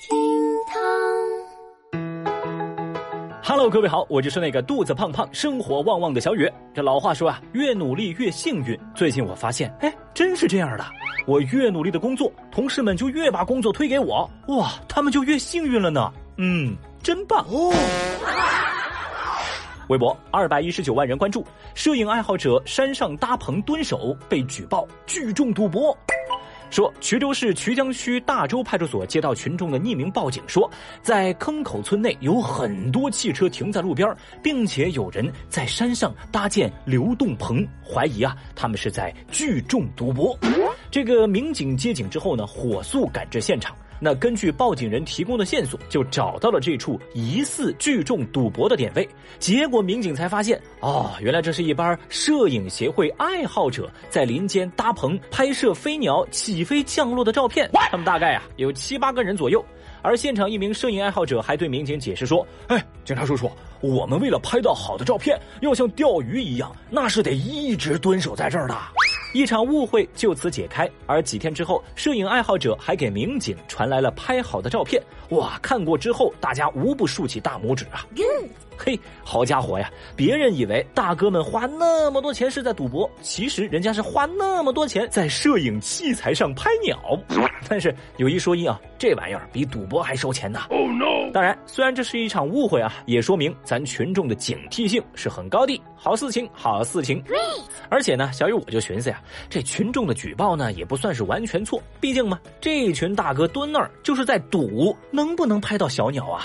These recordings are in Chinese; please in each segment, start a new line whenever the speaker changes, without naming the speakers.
厅堂
，Hello，各位好，我就是那个肚子胖胖、生活旺旺的小雨。这老话说啊，越努力越幸运。最近我发现，哎，真是这样的。我越努力的工作，同事们就越把工作推给我，哇，他们就越幸运了呢。嗯，真棒哦。微博二百一十九万人关注，摄影爱好者山上搭棚蹲守被举报聚众赌博。说，衢州市衢江区大洲派出所接到群众的匿名报警，说在坑口村内有很多汽车停在路边，并且有人在山上搭建流动棚，怀疑啊他们是在聚众赌博。这个民警接警之后呢，火速赶至现场。那根据报警人提供的线索，就找到了这处疑似聚众赌博的点位。结果民警才发现，哦，原来这是一班摄影协会爱好者在林间搭棚拍摄飞鸟起飞降落的照片。他们大概啊有七八个人左右。而现场一名摄影爱好者还对民警解释说：“哎，警察叔叔，我们为了拍到好的照片，要像钓鱼一样，那是得一直蹲守在这儿的。”一场误会就此解开，而几天之后，摄影爱好者还给民警传来了拍好的照片。哇，看过之后，大家无不竖起大拇指啊！嘿，好家伙呀！别人以为大哥们花那么多钱是在赌博，其实人家是花那么多钱在摄影器材上拍鸟。但是有一说一啊，这玩意儿比赌博还收钱呢。Oh no！当然，虽然这是一场误会啊，也说明咱群众的警惕性是很高的。好事情，好事情。而且呢，小雨我就寻思呀，这群众的举报呢也不算是完全错，毕竟嘛，这群大哥蹲那儿就是在赌能不能拍到小鸟啊。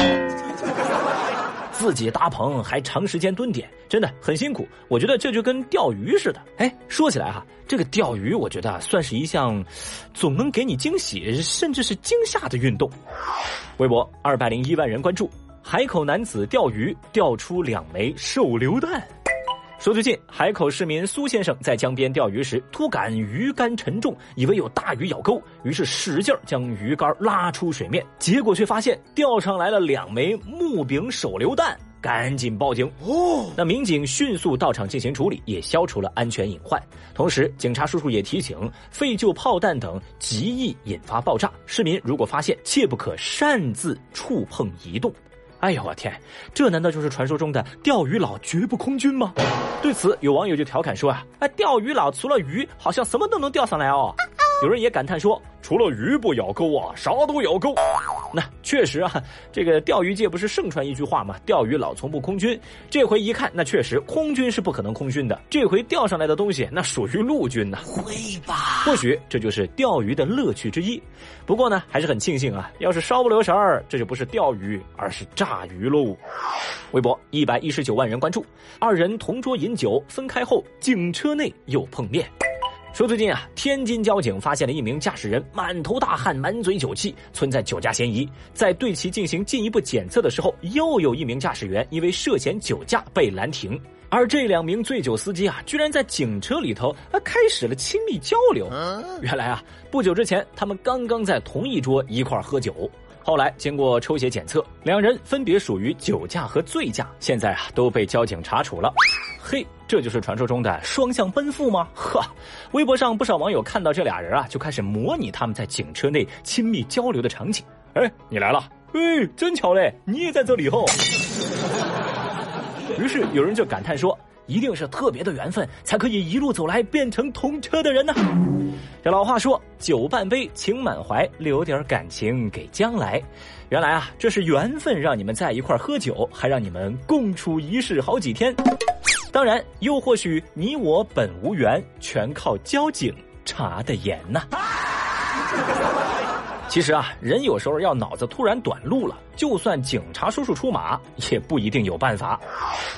自己搭棚还长时间蹲点，真的很辛苦。我觉得这就跟钓鱼似的。哎，说起来哈，这个钓鱼，我觉得算是一项总能给你惊喜，甚至是惊吓的运动。微博二百零一万人关注，海口男子钓鱼钓出两枚手榴弹。说最近海口市民苏先生在江边钓鱼时，突感鱼竿沉重，以为有大鱼咬钩，于是使劲将鱼竿拉出水面，结果却发现钓上来了两枚木柄手榴弹，赶紧报警。哦，那民警迅速到场进行处理，也消除了安全隐患。同时，警察叔叔也提醒，废旧炮弹等极易引发爆炸，市民如果发现，切不可擅自触碰移动。哎呦我天，这难道就是传说中的钓鱼佬绝不空军吗？对此，有网友就调侃说啊，哎，钓鱼佬除了鱼，好像什么都能钓上来哦。有人也感叹说。除了鱼不咬钩啊，啥都咬钩。那确实啊，这个钓鱼界不是盛传一句话吗？钓鱼佬从不空军。这回一看，那确实空军是不可能空军的。这回钓上来的东西，那属于陆军呐。会吧？或许这就是钓鱼的乐趣之一。不过呢，还是很庆幸啊。要是稍不留神儿，这就不是钓鱼，而是炸鱼喽。微博一百一十九万人关注，二人同桌饮酒，分开后警车内又碰面。说最近啊，天津交警发现了一名驾驶人满头大汗、满嘴酒气，存在酒驾嫌疑。在对其进行进一步检测的时候，又有一名驾驶员因为涉嫌酒驾被拦停。而这两名醉酒司机啊，居然在警车里头啊开始了亲密交流。原来啊，不久之前他们刚刚在同一桌一块喝酒。后来经过抽血检测，两人分别属于酒驾和醉驾，现在啊都被交警查处了。嘿，这就是传说中的双向奔赴吗？呵，微博上不少网友看到这俩人啊，就开始模拟他们在警车内亲密交流的场景。哎，你来了！哎，真巧嘞，你也在这里吼。于是有人就感叹说。一定是特别的缘分，才可以一路走来变成同车的人呢。这老话说：“酒半杯，情满怀，留点感情给将来。”原来啊，这是缘分让你们在一块喝酒，还让你们共处一室好几天。当然，又或许你我本无缘，全靠交警查的严呐。其实啊，人有时候要脑子突然短路了，就算警察叔叔出马，也不一定有办法。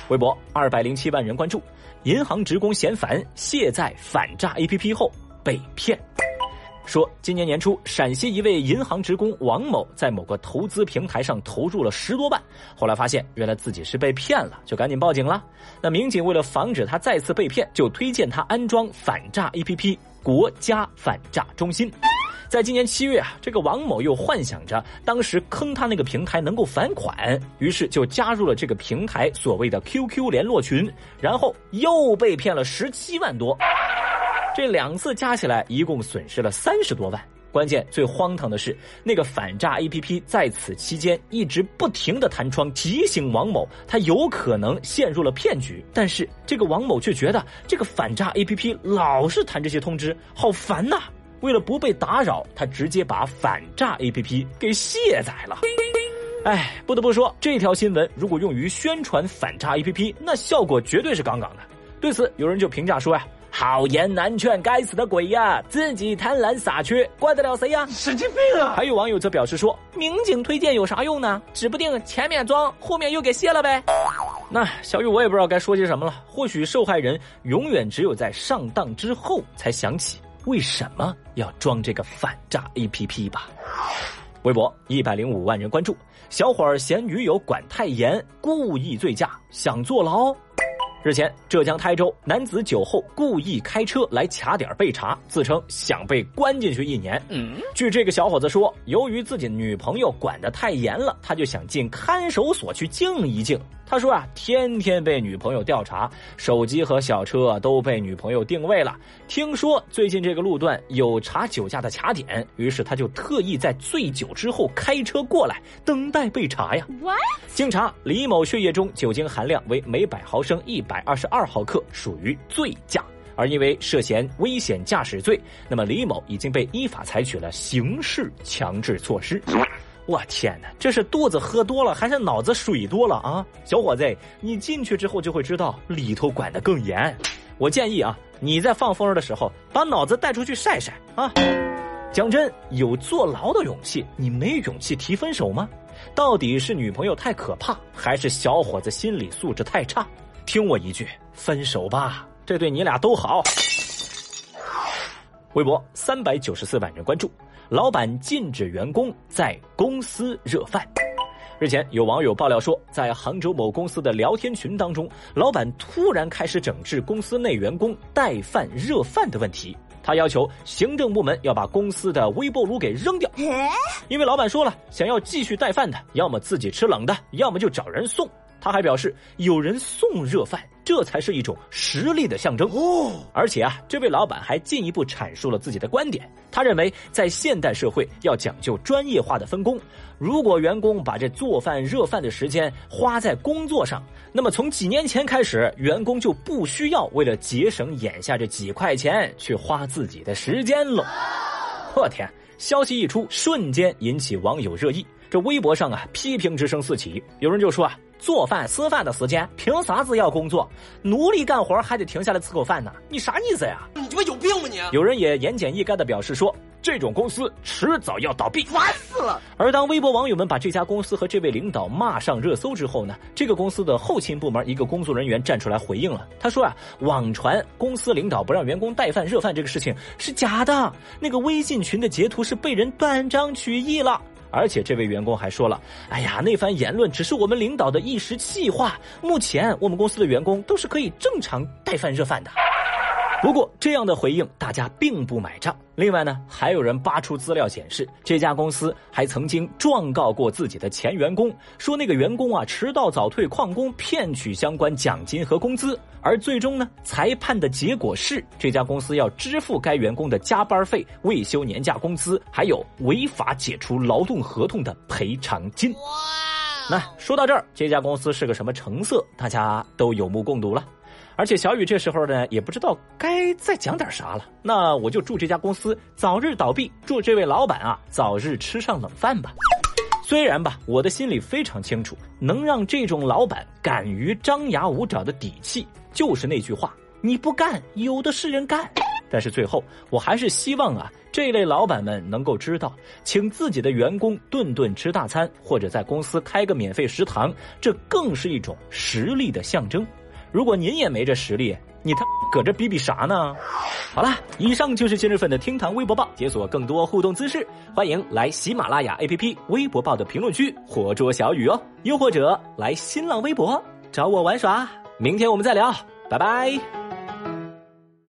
微博二百零七万人关注，银行职工嫌烦，卸载反诈 APP 后被骗。说今年年初，陕西一位银行职工王某在某个投资平台上投入了十多万，后来发现原来自己是被骗了，就赶紧报警了。那民警为了防止他再次被骗，就推荐他安装反诈 APP 国家反诈中心。在今年七月啊，这个王某又幻想着当时坑他那个平台能够返款，于是就加入了这个平台所谓的 QQ 联络群，然后又被骗了十七万多。这两次加起来一共损失了三十多万。关键最荒唐的是，那个反诈 APP 在此期间一直不停的弹窗提醒王某，他有可能陷入了骗局。但是这个王某却觉得这个反诈 APP 老是弹这些通知，好烦呐！为了不被打扰，他直接把反诈 APP 给卸载了。哎，不得不说，这条新闻如果用于宣传反诈 APP，那效果绝对是杠杠的。对此，有人就评价说呀。好言难劝，该死的鬼呀！自己贪婪撒缺，怪得了谁呀？
神经病啊！
还有网友则表示说：“民警推荐有啥用呢？指不定前面装，后面又给卸了呗。”那小雨我也不知道该说些什么了。或许受害人永远只有在上当之后才想起为什么要装这个反诈 APP 吧。微博一百零五万人关注，小伙儿嫌女友管太严，故意醉驾，想坐牢。日前，浙江台州男子酒后故意开车来卡点被查，自称想被关进去一年。据这个小伙子说，由于自己女朋友管得太严了，他就想进看守所去静一静。他说啊，天天被女朋友调查，手机和小车都被女朋友定位了。听说最近这个路段有查酒驾的卡点，于是他就特意在醉酒之后开车过来，等待被查呀。经查，李某血液中酒精含量为每百毫升一百百二十二毫克，属于醉驾。而因为涉嫌危险驾驶罪，那么李某已经被依法采取了刑事强制措施。我天哪，这是肚子喝多了还是脑子水多了啊？小伙子，你进去之后就会知道里头管得更严。我建议啊，你在放风的时候把脑子带出去晒晒啊。讲真，有坐牢的勇气，你没勇气提分手吗？到底是女朋友太可怕，还是小伙子心理素质太差？听我一句，分手吧，这对你俩都好。微博三百九十四万人关注。老板禁止员工在公司热饭。日前，有网友爆料说，在杭州某公司的聊天群当中，老板突然开始整治公司内员工带饭热饭的问题。他要求行政部门要把公司的微波炉给扔掉，因为老板说了，想要继续带饭的，要么自己吃冷的，要么就找人送。他还表示，有人送热饭，这才是一种实力的象征哦。而且啊，这位老板还进一步阐述了自己的观点。他认为，在现代社会要讲究专业化的分工。如果员工把这做饭热饭的时间花在工作上，那么从几年前开始，员工就不需要为了节省眼下这几块钱去花自己的时间了。我天！消息一出，瞬间引起网友热议。这微博上啊，批评之声四起。有人就说啊。做饭吃饭的时间，凭啥子要工作？奴隶干活还得停下来吃口饭呢？你啥意思呀？
你他妈有病吧你！
有人也言简意赅的表示说，这种公司迟早要倒闭，
烦死了。
而当微博网友们把这家公司和这位领导骂上热搜之后呢，这个公司的后勤部门一个工作人员站出来回应了。他说啊，网传公司领导不让员工带饭热饭这个事情是假的，那个微信群的截图是被人断章取义了。而且这位员工还说了：“哎呀，那番言论只是我们领导的一时气话。目前我们公司的员工都是可以正常带饭热饭的。”不过，这样的回应大家并不买账。另外呢，还有人扒出资料显示，这家公司还曾经状告过自己的前员工，说那个员工啊迟到早退旷工，骗取相关奖金和工资。而最终呢，裁判的结果是，这家公司要支付该员工的加班费、未休年假工资，还有违法解除劳动合同的赔偿金。哇！那说到这儿，这家公司是个什么成色，大家都有目共睹了。而且小雨这时候呢，也不知道该再讲点啥了。那我就祝这家公司早日倒闭，祝这位老板啊早日吃上冷饭吧。虽然吧，我的心里非常清楚，能让这种老板敢于张牙舞爪的底气，就是那句话：你不干，有的是人干。但是最后，我还是希望啊，这类老板们能够知道，请自己的员工顿顿吃大餐，或者在公司开个免费食堂，这更是一种实力的象征。如果您也没这实力，你他搁这比比啥呢？好了，以上就是今日份的厅堂微博报，解锁更多互动姿势，欢迎来喜马拉雅 APP 微博报的评论区活捉小雨哦，又或者来新浪微博找我玩耍。明天我们再聊，拜拜。